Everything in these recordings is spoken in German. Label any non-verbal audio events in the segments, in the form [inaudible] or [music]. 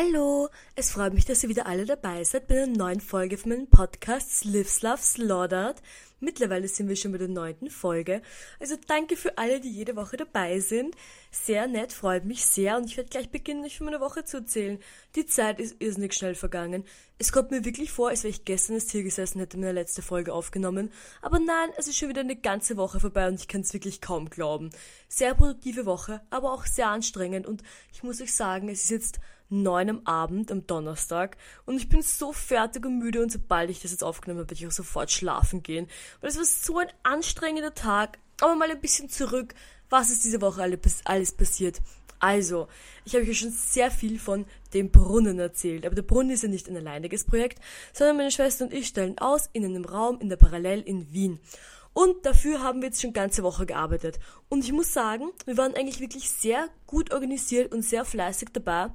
Hallo, es freut mich, dass ihr wieder alle dabei seid bei einer neuen Folge von meinem Podcast Lives Love Slaughtered. Mittlerweile sind wir schon bei der neunten Folge. Also danke für alle, die jede Woche dabei sind. Sehr nett, freut mich sehr und ich werde gleich beginnen, euch von meiner Woche zu erzählen. Die Zeit ist irrsinnig schnell vergangen. Es kommt mir wirklich vor, als wäre ich gestern ins Tier gesessen hätte meine letzte Folge aufgenommen. Aber nein, es ist schon wieder eine ganze Woche vorbei und ich kann es wirklich kaum glauben. Sehr produktive Woche, aber auch sehr anstrengend und ich muss euch sagen, es ist jetzt neun am Abend am Donnerstag und ich bin so fertig und müde und sobald ich das jetzt aufgenommen habe, werde ich auch sofort schlafen gehen. Weil es war so ein anstrengender Tag, aber mal ein bisschen zurück, was ist diese Woche alles passiert. Also, ich habe euch schon sehr viel von dem Brunnen erzählt, aber der Brunnen ist ja nicht ein alleiniges Projekt, sondern meine Schwester und ich stellen aus in einem Raum in der Parallel in Wien. Und dafür haben wir jetzt schon ganze Woche gearbeitet. Und ich muss sagen, wir waren eigentlich wirklich sehr gut organisiert und sehr fleißig dabei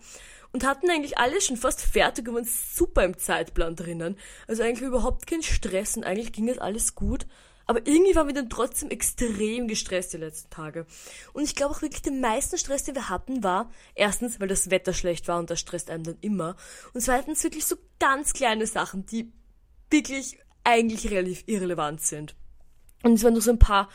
und hatten eigentlich alles schon fast fertig und waren super im Zeitplan drinnen. Also eigentlich überhaupt kein Stress und eigentlich ging es alles gut. Aber irgendwie waren wir dann trotzdem extrem gestresst die letzten Tage. Und ich glaube auch wirklich, den meisten Stress, den wir hatten, war erstens, weil das Wetter schlecht war und das stresst einem dann immer. Und zweitens wirklich so ganz kleine Sachen, die wirklich eigentlich relativ irrelevant sind. Und es waren noch so ein paar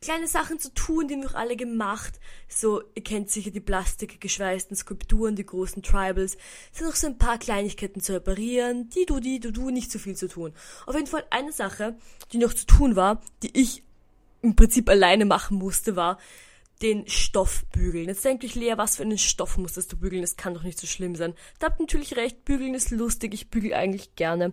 kleine Sachen zu tun, die haben wir alle gemacht. So, ihr kennt sicher die plastikgeschweißten Skulpturen, die großen Tribals. Es sind noch so ein paar Kleinigkeiten zu reparieren, die du, die du, du, nicht so viel zu tun. Auf jeden Fall eine Sache, die noch zu tun war, die ich im Prinzip alleine machen musste, war, den Stoff bügeln. Jetzt denkt euch Lea, was für einen Stoff musstest du bügeln? Das kann doch nicht so schlimm sein. Da habt natürlich recht, bügeln ist lustig, ich bügel eigentlich gerne.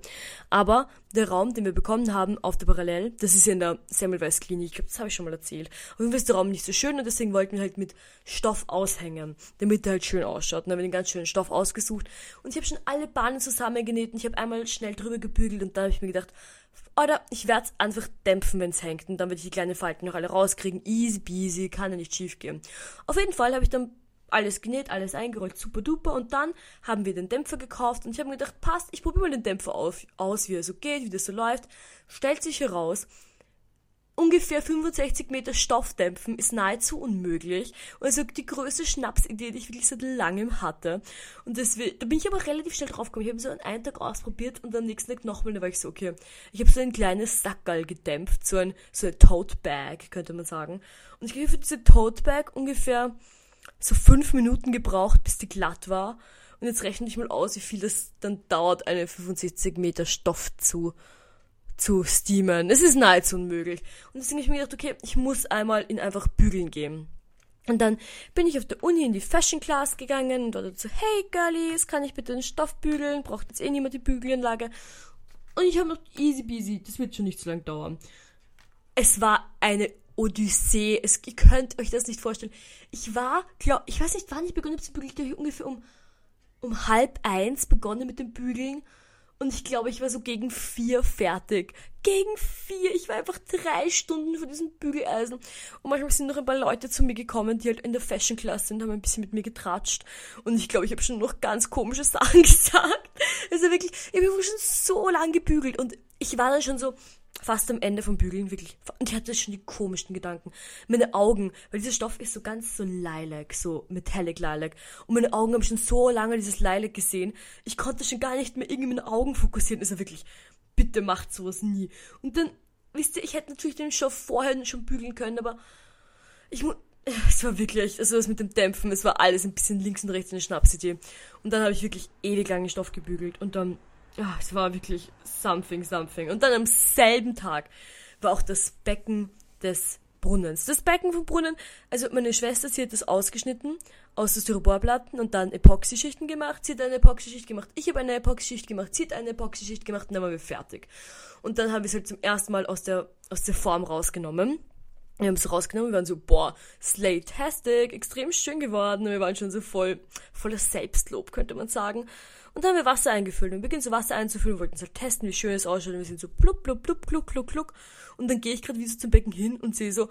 Aber der Raum, den wir bekommen haben auf der Parallel, das ist ja in der Semmelweis Klinik, ich glaube, das habe ich schon mal erzählt. Auf jeden Fall ist der Raum nicht so schön und deswegen wollten wir halt mit Stoff aushängen, damit er halt schön ausschaut. Und dann haben wir den ganz schönen Stoff ausgesucht und ich habe schon alle Bahnen zusammengenäht und ich habe einmal schnell drüber gebügelt und dann habe ich mir gedacht, oder ich werde es einfach dämpfen, wenn es hängt. Und dann werde ich die kleinen Falten noch alle rauskriegen. Easy peasy, kann ja nicht schief gehen. Auf jeden Fall habe ich dann alles genäht, alles eingerollt, super duper. Und dann haben wir den Dämpfer gekauft und ich habe mir gedacht, passt, ich probiere mal den Dämpfer auf, aus, wie er so geht, wie das so läuft. Stellt sich heraus, ungefähr 65 Meter Stoff dämpfen ist nahezu unmöglich. Und also die größte Schnapsidee, die ich wirklich seit langem hatte. Und deswegen, da bin ich aber relativ schnell drauf gekommen. Ich habe so einen Tag ausprobiert und am nächsten Tag nochmal, da war ich so, okay, ich habe so ein kleines Sackerl gedämpft, so ein, so ein Tote Bag, könnte man sagen. Und ich habe für diese Tote Bag ungefähr so fünf Minuten gebraucht, bis die glatt war. Und jetzt rechne ich mal aus, wie viel das dann dauert, eine 65 Meter Stoff zu zu steamen. Es ist nahezu unmöglich. Und deswegen habe ich mir gedacht, okay, ich muss einmal in einfach bügeln gehen. Und dann bin ich auf der Uni in die Fashion Class gegangen und dort so, hey Girlies, kann ich bitte den Stoff bügeln? Braucht jetzt eh niemand die Bügelanlage? Und ich habe noch easy peasy, das wird schon nicht so lange dauern. Es war eine Odyssee. Es, ihr könnt euch das nicht vorstellen. Ich war, glaub, ich weiß nicht, wann ich begonnen habe zu bügeln. Ich ungefähr um, um halb eins begonnen mit dem Bügeln. Und ich glaube, ich war so gegen vier fertig. Gegen vier. Ich war einfach drei Stunden vor diesem Bügeleisen. Und manchmal sind noch ein paar Leute zu mir gekommen, die halt in der Fashion Class sind, haben ein bisschen mit mir getratscht. Und ich glaube, ich habe schon noch ganz komische [laughs] Sachen gesagt. Also wirklich, ich habe schon so lang gebügelt. Und ich war dann schon so, fast am Ende vom Bügeln, wirklich. Und ich hatte schon die komischsten Gedanken. Meine Augen, weil dieser Stoff ist so ganz so lilac, so metallic lilac. Und meine Augen haben schon so lange dieses Lilac gesehen. Ich konnte schon gar nicht mehr irgendwie meine Augen fokussieren. Ist ja wirklich, bitte macht sowas nie. Und dann, wisst ihr, ich hätte natürlich den Stoff vorher schon bügeln können, aber ich muss, [laughs] es war wirklich, also das mit dem Dämpfen, es war alles ein bisschen links und rechts eine Schnapsidee. Und dann habe ich wirklich ewig lange Stoff gebügelt und dann ja, es war wirklich something, something. Und dann am selben Tag war auch das Becken des Brunnens. Das Becken vom Brunnen, also meine Schwester, sie hat das ausgeschnitten aus den Styroporplatten und dann Epoxyschichten gemacht. Sie hat eine Epoxyschicht gemacht, ich habe eine Epoxyschicht gemacht, sie hat eine Epoxyschicht gemacht und dann waren wir fertig. Und dann haben wir es halt zum ersten Mal aus der, aus der Form rausgenommen. Wir haben es rausgenommen, wir waren so, boah, Slay-tastic, extrem schön geworden. Und wir waren schon so voll, voller Selbstlob, könnte man sagen. Und dann haben wir Wasser eingefüllt. Und wir beginnen so Wasser einzufüllen, wollten es halt testen, wie schön es ausschaut. Und wir sind so blub, blub, blub, kluck, kluck, kluck. Und dann gehe ich gerade wieder zum Becken hin und sehe so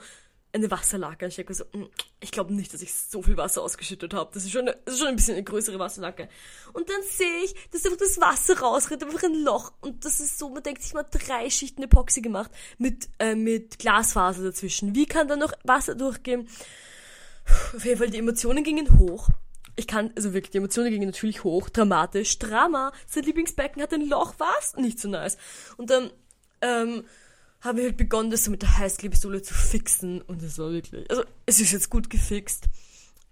eine Wasserlake. Ich denke so, hm, ich glaube nicht, dass ich so viel Wasser ausgeschüttet habe. Das ist schon, das ist schon ein bisschen eine größere Wasserlake. Und dann sehe ich, dass einfach das Wasser rausrennt, einfach ein Loch. Und das ist so, man denkt sich mal drei Schichten Epoxy gemacht mit, äh, mit Glasfaser dazwischen. Wie kann da noch Wasser durchgehen? Auf jeden Fall, die Emotionen gingen hoch ich kann, also wirklich, die Emotionen gingen natürlich hoch, dramatisch, Drama, sein Lieblingsbecken hat ein Loch, was? Nicht so nice. Und dann, ähm, haben wir halt begonnen, das so mit der Heißklebepistole zu fixen und es war wirklich, also es ist jetzt gut gefixt.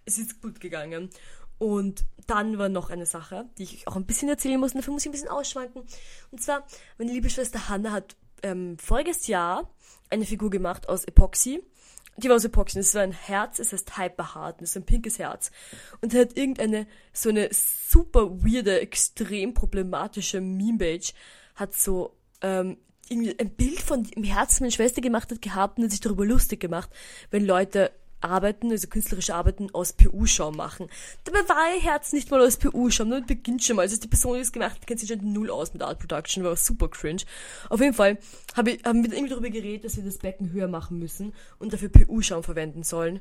Es ist gut gegangen. Und dann war noch eine Sache, die ich auch ein bisschen erzählen muss, und dafür muss ich ein bisschen ausschwanken. Und zwar, meine liebe Schwester Hanna hat ähm, voriges Jahr eine Figur gemacht aus Epoxy. Die war aus Epoxy, das war ein Herz, es heißt Hyperhard, das ist ein pinkes Herz. Und er hat irgendeine, so eine super weirde, extrem problematische Meme-Page, hat so ähm, ein Bild von dem Herz meine Schwester gemacht hat gehabt und hat sich darüber lustig gemacht, wenn Leute Arbeiten, also künstlerische Arbeiten aus PU-Schaum machen. Dabei war ihr Herz nicht mal aus PU-Schaum, damit beginnt schon mal. Also die Person, die das gemacht hat, kennt sich schon null aus mit Art Production, war super cringe. Auf jeden Fall hab ich, haben wir irgendwie darüber geredet, dass wir das Becken höher machen müssen und dafür PU-Schaum verwenden sollen.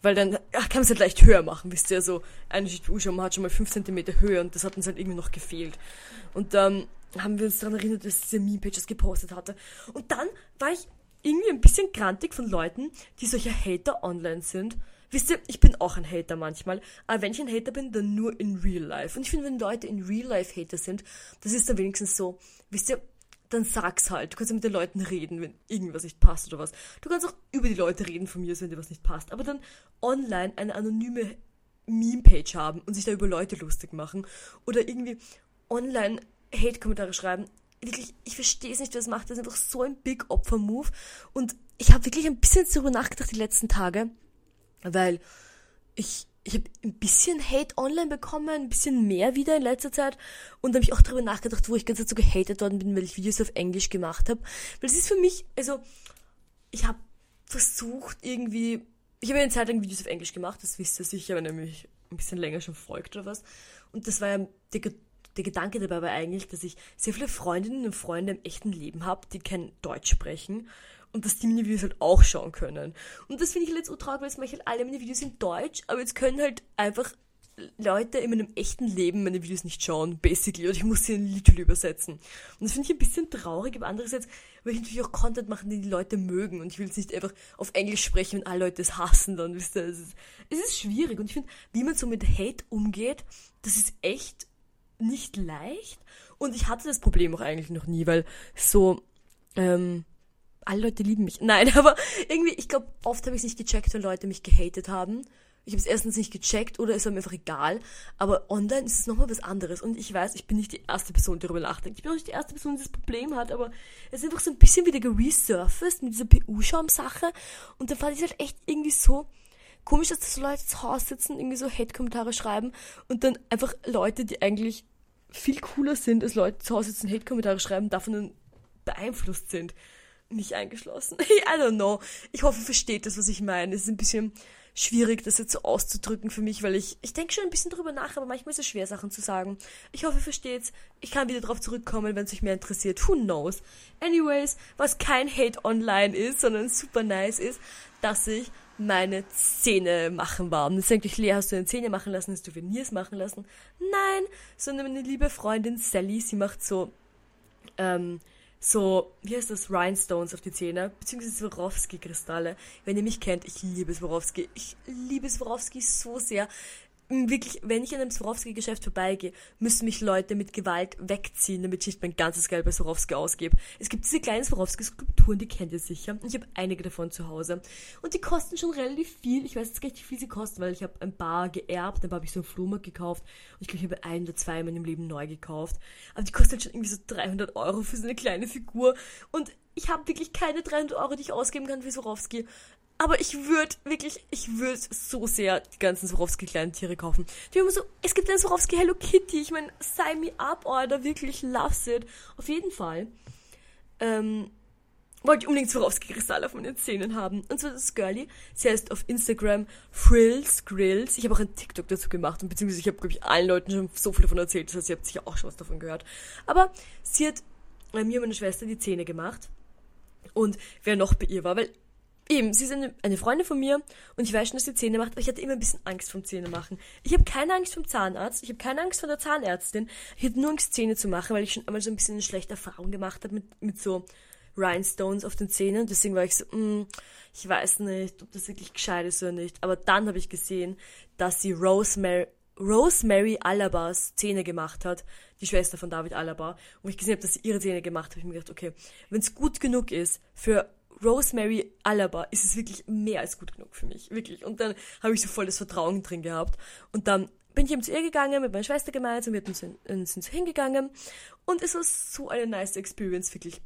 Weil dann ach, kann man es halt leicht höher machen, wisst ihr, so eine Schicht PU-Schaum hat schon mal 5 cm Höhe und das hat uns halt irgendwie noch gefehlt. Und dann ähm, haben wir uns daran erinnert, dass diese Meme-Pages gepostet hatte. Und dann war ich irgendwie ein bisschen grantig von Leuten, die solche Hater online sind. Wisst ihr, ich bin auch ein Hater manchmal, aber wenn ich ein Hater bin, dann nur in Real Life. Und ich finde, wenn Leute in Real Life Hater sind, das ist dann wenigstens so, wisst ihr, dann sag's halt. Du kannst ja mit den Leuten reden, wenn irgendwas nicht passt oder was. Du kannst auch über die Leute reden von mir, wenn dir was nicht passt. Aber dann online eine anonyme Meme-Page haben und sich da über Leute lustig machen oder irgendwie online Hate-Kommentare schreiben, wirklich, ich verstehe es nicht, wer es macht. Das ist einfach so ein Big Opfer-Move. Und ich habe wirklich ein bisschen darüber nachgedacht die letzten Tage, weil ich, ich habe ein bisschen Hate online bekommen, ein bisschen mehr wieder in letzter Zeit. Und habe ich auch darüber nachgedacht, wo ich ganz dazu gehatet worden bin, weil ich Videos auf Englisch gemacht habe. Weil es ist für mich, also, ich habe versucht irgendwie, ich habe eine Zeit lang Videos auf Englisch gemacht, das wisst ihr sicher, wenn ihr mich ein bisschen länger schon folgt oder was. Und das war ja der der Gedanke dabei war eigentlich, dass ich sehr viele Freundinnen und Freunde im echten Leben habe, die kein Deutsch sprechen und dass die meine Videos halt auch schauen können. Und das finde ich halt traurig, weil jetzt mache ich halt alle meine Videos in Deutsch, aber jetzt können halt einfach Leute in meinem echten Leben meine Videos nicht schauen, basically, oder ich muss sie in literally übersetzen. Und das finde ich ein bisschen traurig, aber andererseits will ich natürlich auch Content machen, den die Leute mögen und ich will jetzt nicht einfach auf Englisch sprechen, wenn alle Leute es hassen, dann wisst ihr, es ist, es ist schwierig und ich finde, wie man so mit Hate umgeht, das ist echt nicht leicht. Und ich hatte das Problem auch eigentlich noch nie, weil so, ähm, alle Leute lieben mich. [laughs] Nein, aber irgendwie, ich glaube, oft habe ich es nicht gecheckt, wenn Leute mich gehatet haben. Ich habe es erstens nicht gecheckt oder ist mir einfach egal. Aber online ist es nochmal was anderes. Und ich weiß, ich bin nicht die erste Person, die darüber nachdenkt. Ich bin auch nicht die erste Person, die das Problem hat. Aber es ist einfach so ein bisschen wieder geresurfaced mit dieser PU-Schaum-Sache. Und da fand ich es halt echt irgendwie so komisch, dass so Leute zu Hause sitzen, irgendwie so Hate-Kommentare schreiben und dann einfach Leute, die eigentlich viel cooler sind, als Leute zu Hause sitzen, Hate-Kommentare schreiben, davon dann beeinflusst sind. Nicht eingeschlossen. [laughs] I don't know. Ich hoffe, ihr versteht das, was ich meine. Es ist ein bisschen schwierig, das jetzt so auszudrücken für mich, weil ich, ich denke schon ein bisschen drüber nach, aber manchmal ist es schwer, Sachen zu sagen. Ich hoffe, ihr versteht's. Ich kann wieder drauf zurückkommen, wenn es euch mehr interessiert. Who knows? Anyways, was kein Hate online ist, sondern super nice ist, dass ich meine Zähne machen war. Und jetzt denkt euch, Lea, hast du deine Zähne machen lassen, hast du Veneers machen lassen? Nein, sondern meine liebe Freundin Sally, sie macht so, ähm, so, wie heißt das, Rhinestones auf die Zähne, beziehungsweise Swarovski-Kristalle. Wenn ihr mich kennt, ich liebe Swarovski. Ich liebe Swarovski so sehr wirklich, wenn ich an einem Swarovski-Geschäft vorbeigehe, müssen mich Leute mit Gewalt wegziehen, damit ich nicht mein ganzes Geld bei Swarovski ausgebe. Es gibt diese kleinen Swarovski-Skulpturen, die kennt ihr sicher. Ich habe einige davon zu Hause. Und die kosten schon relativ viel. Ich weiß jetzt gar nicht, wie viel sie kosten, weil ich habe ein paar geerbt, paar habe ich so einen Flohmarkt gekauft. Und ich glaube, ich habe ein oder zwei in meinem Leben neu gekauft. Aber die kosten halt schon irgendwie so 300 Euro für so eine kleine Figur. Und ich habe wirklich keine 300 Euro, die ich ausgeben kann für Swarovski. Aber ich würde wirklich, ich würde so sehr die ganzen Swarovski kleinen Tiere kaufen. Die immer so, es gibt einen Swarovski Hello Kitty. Ich meine, sign me up, Order, wirklich loves it. Auf jeden Fall. Ähm, wollte ich unbedingt Swarovski Kristall auf meinen Zähnen haben. Und zwar das Girlie. Sie heißt auf Instagram Frills Grills. Ich habe auch ein TikTok dazu gemacht. Und beziehungsweise ich habe, glaube ich, allen Leuten schon so viel davon erzählt. Das heißt, ihr habt sicher auch schon was davon gehört. Aber sie hat äh, mir und meiner Schwester die Zähne gemacht. Und wer noch bei ihr war, weil Eben, sie ist eine, eine Freundin von mir und ich weiß schon, dass sie Zähne macht, aber ich hatte immer ein bisschen Angst vom Zähne machen. Ich habe keine Angst vom Zahnarzt, ich habe keine Angst vor der Zahnärztin. Ich hatte nur Angst, Zähne zu machen, weil ich schon einmal so ein bisschen eine schlechte Erfahrung gemacht habe mit, mit so Rhinestones auf den Zähnen. Deswegen war ich so, mm, ich weiß nicht, ob das wirklich gescheit ist oder nicht. Aber dann habe ich gesehen, dass sie Rosemary, Rosemary Alabas Zähne gemacht hat, die Schwester von David Alaba, wo ich gesehen habe, dass sie ihre Zähne gemacht hat, habe ich mir gedacht, okay, wenn es gut genug ist für Rosemary Alaba, ist es wirklich mehr als gut genug für mich, wirklich. Und dann habe ich so voll das Vertrauen drin gehabt. Und dann bin ich eben zu ihr gegangen, mit meiner Schwester gemeinsam, wir sind so hingegangen und es war so eine nice Experience, wirklich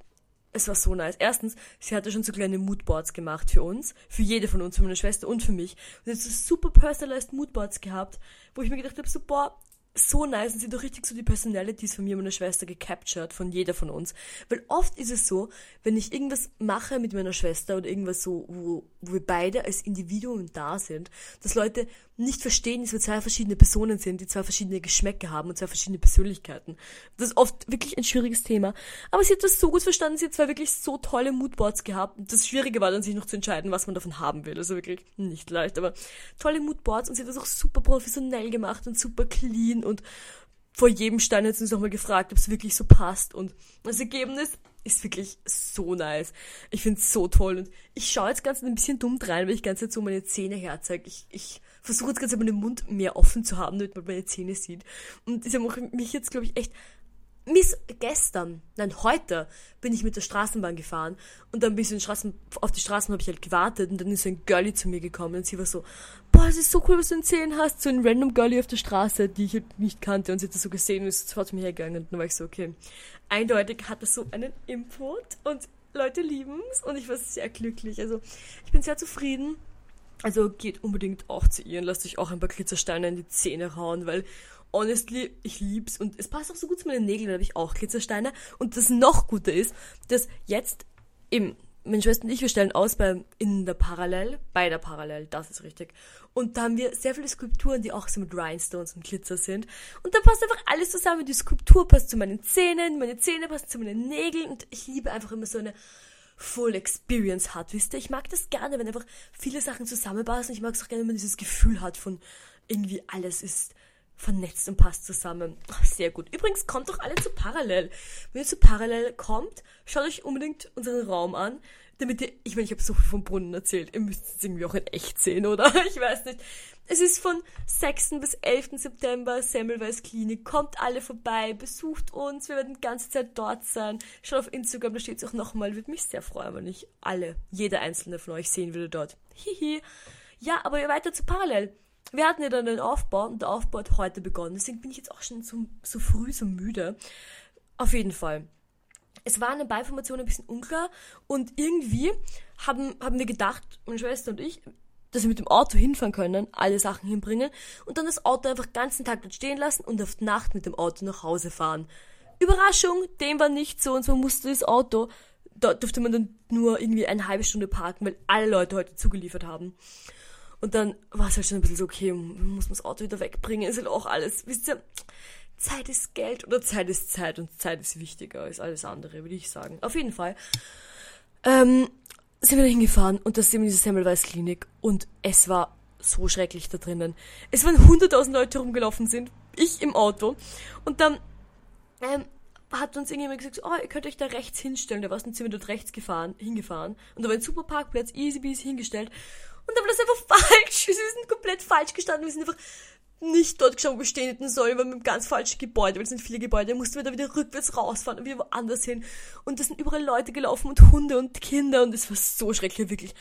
es war so nice. Erstens, sie hatte schon so kleine Moodboards gemacht für uns, für jede von uns, für meine Schwester und für mich. Und sie hat so super personalized Moodboards gehabt, wo ich mir gedacht habe, so, boah, so nice und sie doch richtig so die Personalities von mir und meiner Schwester gecaptured, von jeder von uns. Weil oft ist es so, wenn ich irgendwas mache mit meiner Schwester oder irgendwas so, wo, wo wir beide als Individuen da sind, dass Leute nicht verstehen, dass wir zwei verschiedene Personen sind, die zwei verschiedene Geschmäcker haben und zwei verschiedene Persönlichkeiten. Das ist oft wirklich ein schwieriges Thema. Aber sie hat das so gut verstanden, sie hat zwei wirklich so tolle Moodboards gehabt. Das Schwierige war dann, sich noch zu entscheiden, was man davon haben will. Also wirklich nicht leicht, aber tolle Moodboards und sie hat das auch super professionell gemacht und super clean und vor jedem Stein hat sie uns nochmal gefragt, ob es wirklich so passt und das Ergebnis ist wirklich so nice. Ich finde es so toll und ich schaue jetzt ganz ein bisschen dumm rein, weil ich ganz jetzt so meine Zähne herzeige. Ich, ich versuche jetzt ganz meinen Mund mehr offen zu haben, damit man meine Zähne sieht. Und ich habe mich jetzt, glaube ich, echt Miss gestern, nein, heute bin ich mit der Straßenbahn gefahren und dann bin ich so Straßen, auf die Straßen habe ich halt gewartet und dann ist so ein Girlie zu mir gekommen und sie war so, boah, es ist so cool, was du in Zähnen hast, so ein random Girlie auf der Straße, die ich halt nicht kannte und sie hat das so gesehen und ist sofort zu mir hergegangen und dann war ich so, okay, eindeutig hat das so einen Input und Leute lieben's und ich war sehr glücklich, also ich bin sehr zufrieden. Also geht unbedingt auch zu ihr und lasst euch auch ein paar Glitzersteine in die Zähne hauen, weil honestly, ich lieb's und es passt auch so gut zu meinen Nägeln, da habe ich auch Glitzersteine. Und das noch Gute ist, dass jetzt im meine Schwester und ich, wir stellen aus bei, in der Parallel, bei der Parallel, das ist richtig. Und da haben wir sehr viele Skulpturen, die auch so mit Rhinestones und Glitzer sind. Und da passt einfach alles zusammen. Die Skulptur passt zu meinen Zähnen, meine Zähne passen zu meinen Nägeln und ich liebe einfach immer so eine Full Experience hat, wisst ihr? Ich mag das gerne, wenn einfach viele Sachen zusammenpassen. Ich mag es auch gerne, wenn man dieses Gefühl hat von irgendwie alles ist vernetzt und passt zusammen. Ach, sehr gut. Übrigens, kommt doch alle zu Parallel. Wenn ihr zu Parallel kommt, schaut euch unbedingt unseren Raum an, damit ihr, ich meine, ich habe so viel vom Brunnen erzählt, ihr müsst es irgendwie auch in echt sehen, oder? [laughs] Ich weiß nicht. Es ist von 6. bis 11. September Semmelweis Klinik. Kommt alle vorbei, besucht uns, wir werden die ganze Zeit dort sein. Schaut auf Instagram, da steht es auch nochmal. Würde mich sehr freuen, wenn ich alle, jeder einzelne von euch sehen würde dort. Hihi. Ja, aber weiter zu Parallel wir hatten ja dann den Aufbau und der Aufbau hat heute begonnen. Deswegen bin ich jetzt auch schon so, so früh so müde. Auf jeden Fall. Es war eine Beiformation ein bisschen unklar und irgendwie haben, haben wir gedacht, meine Schwester und ich, dass wir mit dem Auto hinfahren können, alle Sachen hinbringen und dann das Auto einfach den ganzen Tag dort stehen lassen und auf die Nacht mit dem Auto nach Hause fahren. Überraschung, dem war nicht so und so musste das Auto, da durfte man dann nur irgendwie eine halbe Stunde parken, weil alle Leute heute zugeliefert haben. Und dann war es halt schon ein bisschen so, okay, muss man das Auto wieder wegbringen, ist halt auch alles, wisst ihr, Zeit ist Geld oder Zeit ist Zeit und Zeit ist wichtiger als alles andere, würde ich sagen. Auf jeden Fall. Ähm, sind wir da hingefahren und da sind wir in diese Semmelweis Klinik und es war so schrecklich da drinnen. Es waren hunderttausend Leute rumgelaufen sind, ich im Auto und dann ähm, hat uns irgendjemand gesagt, oh, ihr könnt euch da rechts hinstellen. Da war es ein Zimmer dort rechts gefahren, hingefahren und da war ein super Parkplatz, easy peasy hingestellt und dann war das einfach [laughs] falsch. Wir sind komplett falsch gestanden. Wir sind einfach nicht dort geschaut, wo wir stehen hätten sollen, weil mit einem ganz falschen Gebäude, weil es sind viele Gebäude, mussten wir da wieder rückwärts rausfahren und wieder woanders hin. Und da sind überall Leute gelaufen und Hunde und Kinder und es war so schrecklich, wirklich.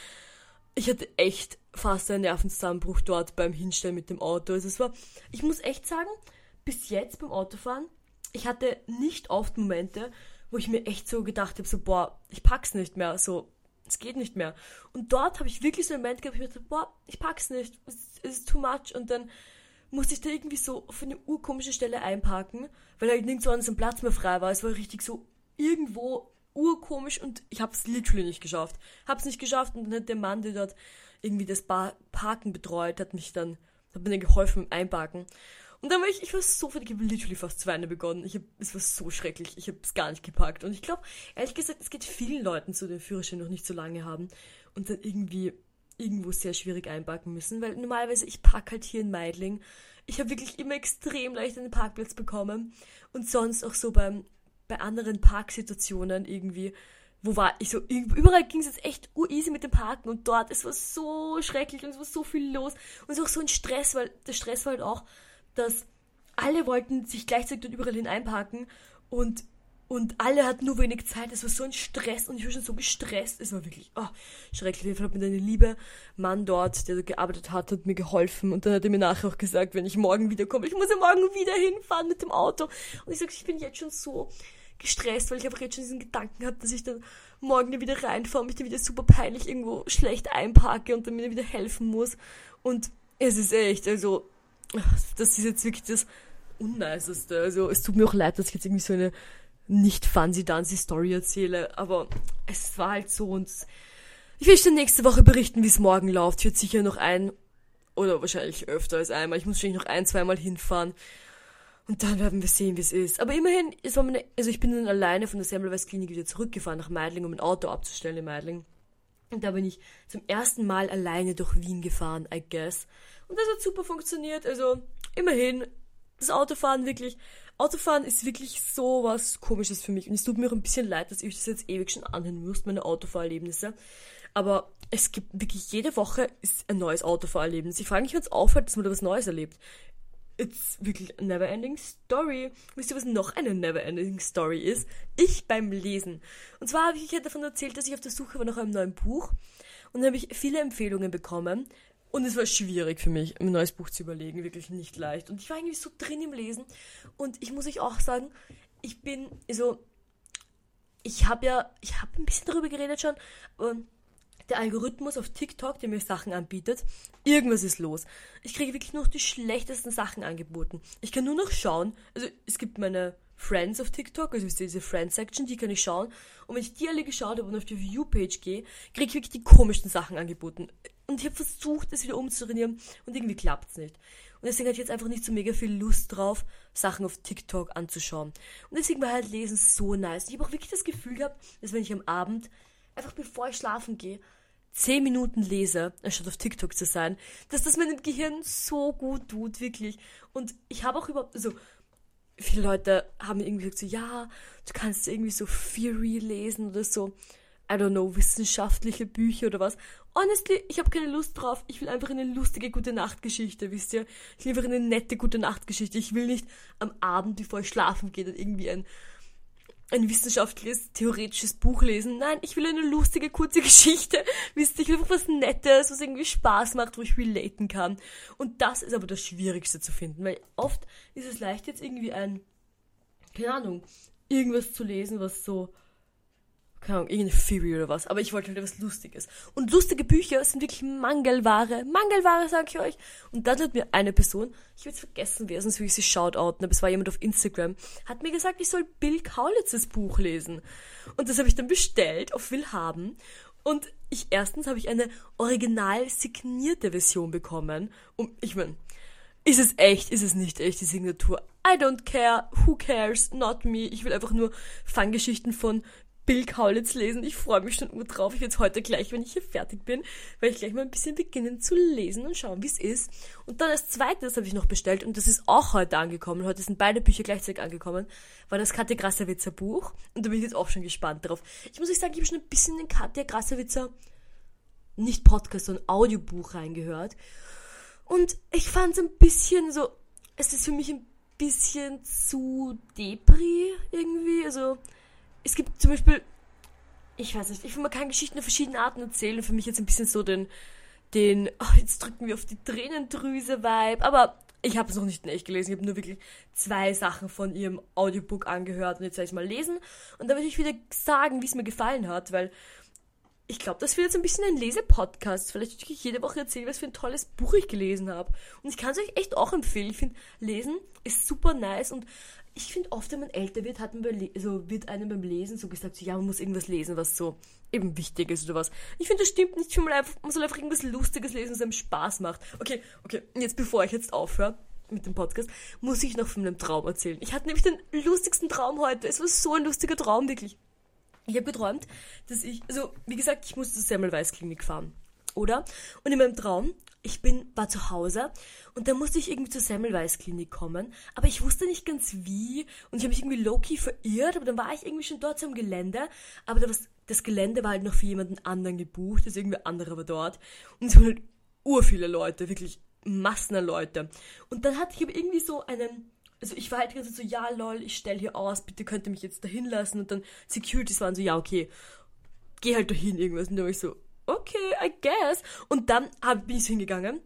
Ich hatte echt fast einen Nervenzusammenbruch dort beim Hinstellen mit dem Auto. Also es war, ich muss echt sagen, bis jetzt beim Autofahren, ich hatte nicht oft Momente, wo ich mir echt so gedacht habe, so, boah, ich pack's nicht mehr, so, es geht nicht mehr. Und dort habe ich wirklich so einen Moment gehabt, ich dachte, boah, ich pack's nicht, es ist too much. Und dann musste ich da irgendwie so auf eine urkomische Stelle einparken, weil halt nirgendwo anders ein Platz mehr frei war. Es war richtig so irgendwo urkomisch und ich habe es literally nicht geschafft. Hab's nicht geschafft und dann hat der Mann, der dort irgendwie das Parken betreut, hat mich dann, hat mir dann geholfen beim Einparken. Und dann war ich, ich war so fertig, ich habe literally fast zu weinen begonnen. Ich hab, es war so schrecklich, ich habe es gar nicht gepackt. Und ich glaube, ehrlich gesagt, es geht vielen Leuten so, den Führerschein noch nicht so lange haben und dann irgendwie irgendwo sehr schwierig einpacken müssen, weil normalerweise ich park halt hier in Meidling. Ich habe wirklich immer extrem leicht einen Parkplatz bekommen. Und sonst auch so beim, bei anderen Parksituationen irgendwie, wo war ich so, überall ging es jetzt echt easy mit dem Parken und dort, es war so schrecklich und es war so viel los. Und es war auch so ein Stress, weil der Stress war halt auch, dass alle wollten sich gleichzeitig dort überall hin einparken. Und und alle hatten nur wenig Zeit. Es war so ein Stress und ich war schon so gestresst. Es war wirklich oh, schrecklich. Ich habe mit einem lieben Mann dort, der gearbeitet hat, hat mir geholfen. Und dann hat er mir nachher auch gesagt, wenn ich morgen wiederkomme, ich muss ja morgen wieder hinfahren mit dem Auto. Und ich sage, ich bin jetzt schon so gestresst, weil ich einfach jetzt schon diesen Gedanken habe, dass ich dann morgen wieder reinfahre und mich dann wieder super peinlich irgendwo schlecht einparke und dann mir wieder helfen muss. Und es ist echt, also, das ist jetzt wirklich das Unniceste. Also, es tut mir auch leid, dass ich jetzt irgendwie so eine nicht fancy dancy Story erzähle, aber es war halt so und ich will dann nächste Woche berichten, wie es morgen läuft. Ich werde sicher noch ein oder wahrscheinlich öfter als einmal. Ich muss wahrscheinlich noch ein, zweimal hinfahren. Und dann werden wir sehen, wie es ist. Aber immerhin, es war meine, also ich bin dann alleine von der Semmelweis Klinik wieder zurückgefahren nach Meidling, um ein Auto abzustellen in Meidling. Und da bin ich zum ersten Mal alleine durch Wien gefahren, I guess. Und das hat super funktioniert. Also, immerhin, das Autofahren wirklich Autofahren ist wirklich so was Komisches für mich. Und es tut mir auch ein bisschen leid, dass ich das jetzt ewig schon anhören muss, meine Autofahrerlebnisse. Aber es gibt wirklich jede Woche ist ein neues Autofahrerlebnis. Ich frage mich, wenn es aufhört, dass man da was Neues erlebt. It's wirklich a never ending story. Wisst ihr, was noch eine never ending story ist? Ich beim Lesen. Und zwar habe ich davon erzählt, dass ich auf der Suche war nach einem neuen Buch. Und habe ich viele Empfehlungen bekommen. Und es war schwierig für mich, ein neues Buch zu überlegen, wirklich nicht leicht. Und ich war irgendwie so drin im Lesen. Und ich muss euch auch sagen, ich bin, also, ich habe ja, ich habe ein bisschen darüber geredet schon, aber der Algorithmus auf TikTok, der mir Sachen anbietet, irgendwas ist los. Ich kriege wirklich nur noch die schlechtesten Sachen angeboten. Ich kann nur noch schauen, also es gibt meine Friends auf TikTok, also diese Friends-Section, die kann ich schauen. Und wenn ich die alle geschaut habe und auf die View-Page gehe, kriege ich wirklich die komischsten Sachen angeboten. Und ich habe versucht, es wieder umzutrainieren und irgendwie klappt es nicht. Und deswegen hatte ich jetzt einfach nicht so mega viel Lust drauf, Sachen auf TikTok anzuschauen. Und deswegen war halt Lesen so nice. Ich habe auch wirklich das Gefühl gehabt, dass wenn ich am Abend, einfach bevor ich schlafen gehe, 10 Minuten lese, anstatt auf TikTok zu sein, dass das meinem Gehirn so gut tut, wirklich. Und ich habe auch überhaupt, also, viele Leute haben irgendwie gesagt so, ja, du kannst irgendwie so Theory lesen oder so. I don't know, wissenschaftliche Bücher oder was. Honestly, ich habe keine Lust drauf. Ich will einfach eine lustige gute Nachtgeschichte, wisst ihr? Ich will einfach eine nette gute Nachtgeschichte. Ich will nicht am Abend, bevor ich schlafen gehe, dann irgendwie ein, ein wissenschaftliches, theoretisches Buch lesen. Nein, ich will eine lustige kurze [laughs] Geschichte. Wisst ihr, ich will was Nettes, was irgendwie Spaß macht, wo ich relaten kann. Und das ist aber das Schwierigste zu finden, weil oft ist es leicht jetzt irgendwie ein, keine Ahnung, irgendwas zu lesen, was so keine Ahnung, irgendeine Theory oder was, aber ich wollte halt etwas Lustiges. Und lustige Bücher sind wirklich Mangelware. Mangelware, sag ich euch. Und dann hat mir eine Person, ich will es vergessen, wer, sonst will ich sie shoutouten, aber es war jemand auf Instagram, hat mir gesagt, ich soll Bill Kaulitzes Buch lesen. Und das habe ich dann bestellt auf Willhaben. Und ich, erstens habe ich eine original signierte Version bekommen. Und ich meine, ist es echt, ist es nicht echt, die Signatur? I don't care, who cares, not me. Ich will einfach nur Fanggeschichten von Bill Kaulitz lesen. Ich freue mich schon nur drauf. Ich werde heute gleich, wenn ich hier fertig bin, werde ich gleich mal ein bisschen beginnen zu lesen und schauen, wie es ist. Und dann als zweites habe ich noch bestellt und das ist auch heute angekommen. Heute sind beide Bücher gleichzeitig angekommen. War das Katja Grassewitzer Buch und da bin ich jetzt auch schon gespannt drauf. Ich muss euch sagen, ich habe schon ein bisschen in Katja Grassewitzer nicht Podcast, sondern Audiobuch reingehört. Und ich fand es ein bisschen so, es ist für mich ein bisschen zu Depri irgendwie. Also es gibt zum Beispiel, ich weiß nicht, ich will, man kann Geschichten auf verschiedene Arten erzählen. Für mich jetzt ein bisschen so den, den, oh, jetzt drücken wir auf die Tränendrüse-Vibe. Aber ich habe es noch nicht in echt gelesen. Ich habe nur wirklich zwei Sachen von ihrem Audiobook angehört und jetzt werde ich mal lesen. Und da werde ich wieder sagen, wie es mir gefallen hat, weil ich glaube, das wird jetzt ein bisschen ein Lesepodcast. Vielleicht würde ich jede Woche erzählen, was für ein tolles Buch ich gelesen habe. Und ich kann es euch echt auch empfehlen. Ich finde, Lesen ist super nice und ich finde oft, wenn man älter wird, hat man also wird einem beim Lesen so gesagt, so, ja, man muss irgendwas lesen, was so eben wichtig ist oder was. Ich finde, das stimmt nicht. Ich finde, man, man soll einfach irgendwas Lustiges lesen, was einem Spaß macht. Okay, okay, jetzt bevor ich jetzt aufhöre mit dem Podcast, muss ich noch von einem Traum erzählen. Ich hatte nämlich den lustigsten Traum heute. Es war so ein lustiger Traum, wirklich. Ich habe geträumt, dass ich, also wie gesagt, ich musste zur Semmelweis-Klinik fahren. Oder? Und in meinem Traum ich bin, war zu Hause und da musste ich irgendwie zur Semmelweis-Klinik kommen, aber ich wusste nicht ganz wie und ich habe mich irgendwie low-key verirrt, aber dann war ich irgendwie schon dort zum Gelände, aber das, das Gelände war halt noch für jemanden anderen gebucht, also irgendwie anderer war dort und es waren halt ur viele Leute, wirklich Massen an Leute. Und dann hatte ich aber irgendwie so einen, also ich war halt ganz so, ja lol, ich stell hier aus, bitte könnt ihr mich jetzt dahin lassen. Und dann Securities waren so, ja okay, geh halt dahin irgendwas. Und dann war ich so, okay, I guess. Und dann bin ich hingegangen.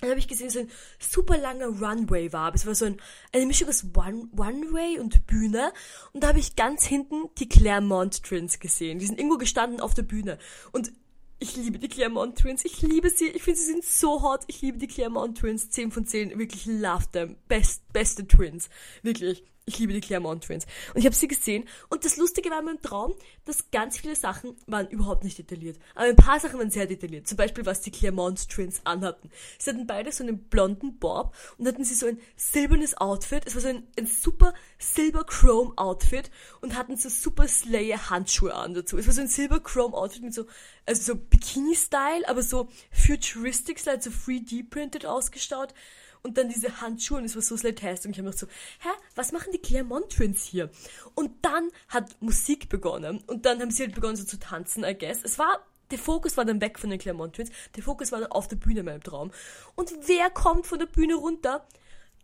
Dann habe ich gesehen, so ein super langer Runway war. Es war so ein, eine Mischung aus One, Runway und Bühne. Und da habe ich ganz hinten die Claremont Twins gesehen. Die sind irgendwo gestanden auf der Bühne. Und ich liebe die Claremont Twins. Ich liebe sie. Ich finde, sie sind so hot. Ich liebe die Claremont Twins. 10 von 10. Wirklich love them. Best, beste Twins. Wirklich. Ich liebe die Claremont Twins. Und ich habe sie gesehen. Und das Lustige war in meinem Traum, dass ganz viele Sachen waren überhaupt nicht detailliert. Aber ein paar Sachen waren sehr detailliert. Zum Beispiel, was die Claremont Twins anhatten. Sie hatten beide so einen blonden Bob und hatten sie so ein silbernes Outfit. Es war so ein, ein super Silber Chrome Outfit und hatten so super Slayer Handschuhe an dazu. Es war so ein Silber Chrome Outfit mit so, also so Bikini-Style, aber so Futuristic-Style, so 3D-printed ausgestaut und dann diese Handschuhe und es war so slatest und ich habe mir so, hä, was machen die Claremont Twins hier? Und dann hat Musik begonnen und dann haben sie halt begonnen so zu tanzen, I guess. Es war der Fokus war dann weg von den Claremont Twins, der Fokus war dann auf der Bühne in meinem Traum. Und wer kommt von der Bühne runter?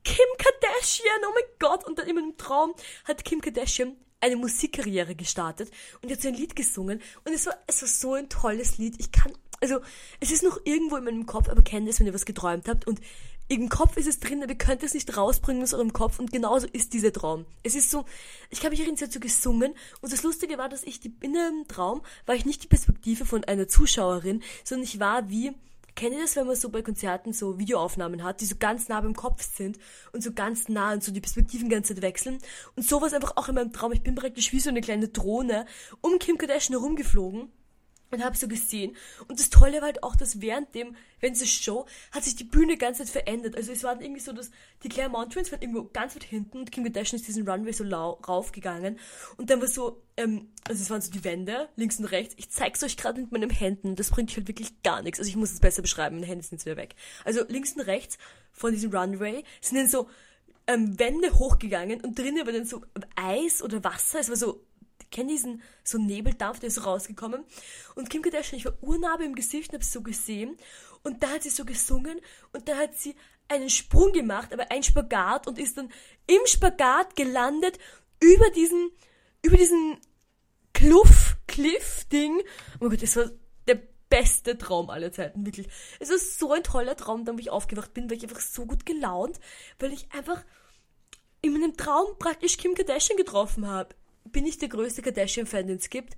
Kim Kardashian, oh mein Gott! Und dann in meinem Traum hat Kim Kardashian eine Musikkarriere gestartet und hat so ein Lied gesungen und es war, es war so ein tolles Lied. Ich kann, also, es ist noch irgendwo in meinem Kopf, aber kennt es, wenn ihr was geträumt habt und im Kopf ist es drin, aber ihr könnt es nicht rausbringen aus eurem Kopf und genauso ist dieser Traum. Es ist so, ich habe mich erinnert, dazu gesungen und das Lustige war, dass ich die, in einem Traum war ich nicht die Perspektive von einer Zuschauerin, sondern ich war wie, kennt ihr das, wenn man so bei Konzerten so Videoaufnahmen hat, die so ganz nah beim Kopf sind und so ganz nah und so die Perspektiven ganze Zeit wechseln und sowas einfach auch in meinem Traum. Ich bin praktisch wie so eine kleine Drohne um Kim Kardashian herumgeflogen und habe so gesehen. Und das Tolle war halt auch, dass während dem, während dieser Show, hat sich die Bühne ganz Zeit verändert. Also es war irgendwie so, dass die Claire Mountains waren irgendwo ganz weit hinten und Kim Kardashian ist diesen Runway so raufgegangen. Und dann war so, ähm, also es waren so die Wände, links und rechts. Ich zeig's euch gerade mit meinen Händen. Das bringt halt wirklich gar nichts. Also ich muss es besser beschreiben, meine Hände sind jetzt wieder weg. Also links und rechts von diesem Runway sind dann so ähm, Wände hochgegangen und drinnen war dann so Eis oder Wasser. Es war so kenne diesen so Nebeldampf, der ist so rausgekommen. Und Kim Kardashian, ich war Urnarbe im Gesicht und habe so gesehen. Und da hat sie so gesungen und da hat sie einen Sprung gemacht, aber ein Spagat und ist dann im Spagat gelandet über diesen, über diesen Kluff, Cliff-Ding. Oh mein Gott, das war der beste Traum aller Zeiten, wirklich. Es war so ein toller Traum, dann wo ich aufgewacht bin, weil ich einfach so gut gelaunt, weil ich einfach in meinem Traum praktisch Kim Kardashian getroffen habe bin ich der größte Kardashian-Fan, den es gibt?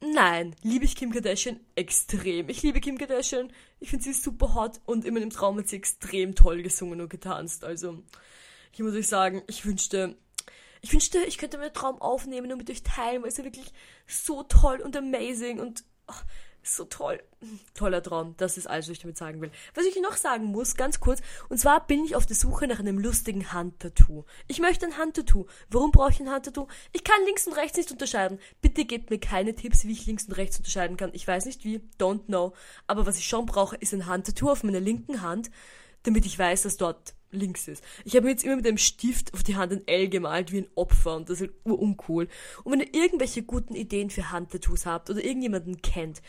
Nein, liebe ich Kim Kardashian extrem. Ich liebe Kim Kardashian. Ich finde sie super hot und in meinem Traum hat sie extrem toll gesungen und getanzt. Also, ich muss euch sagen, ich wünschte, ich wünschte, ich könnte meinen Traum aufnehmen und mit euch teilen, weil ja wirklich so toll und amazing und oh, so toll. Toller Traum. Das ist alles, was ich damit sagen will. Was ich noch sagen muss, ganz kurz, und zwar bin ich auf der Suche nach einem lustigen Handtattoo. Ich möchte ein Handtattoo. Warum brauche ich ein Handtattoo? Ich kann links und rechts nicht unterscheiden. Bitte gebt mir keine Tipps, wie ich links und rechts unterscheiden kann. Ich weiß nicht wie, don't know. Aber was ich schon brauche, ist ein Handtattoo auf meiner linken Hand, damit ich weiß, dass dort links ist. Ich habe mir jetzt immer mit einem Stift auf die Hand ein L gemalt wie ein Opfer und das ist uruncool. Und wenn ihr irgendwelche guten Ideen für Handtattoos habt oder irgendjemanden kennt,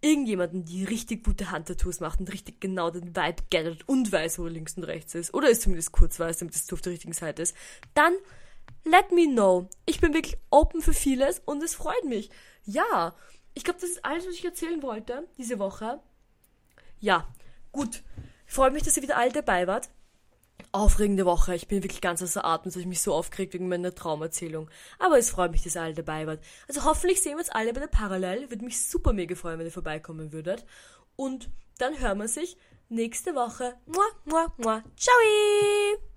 irgendjemanden, die richtig gute Handtattoos macht und richtig genau den Vibe gettet und weiß, wo links und rechts ist, oder es zumindest kurz weiß, damit es auf der richtigen Seite ist, dann let me know. Ich bin wirklich open für vieles und es freut mich. Ja, ich glaube, das ist alles, was ich erzählen wollte diese Woche. Ja, gut. Freut mich, dass ihr wieder alle dabei wart aufregende Woche. Ich bin wirklich ganz außer Atem, dass ich mich so aufgeregt wegen meiner Traumerzählung. Aber es freut mich, dass ihr alle dabei wart. Also hoffentlich sehen wir uns alle bei der Parallel. Würde mich super mega freuen, wenn ihr vorbeikommen würdet. Und dann hören wir sich nächste Woche. Mua, mua, mua. Ciao!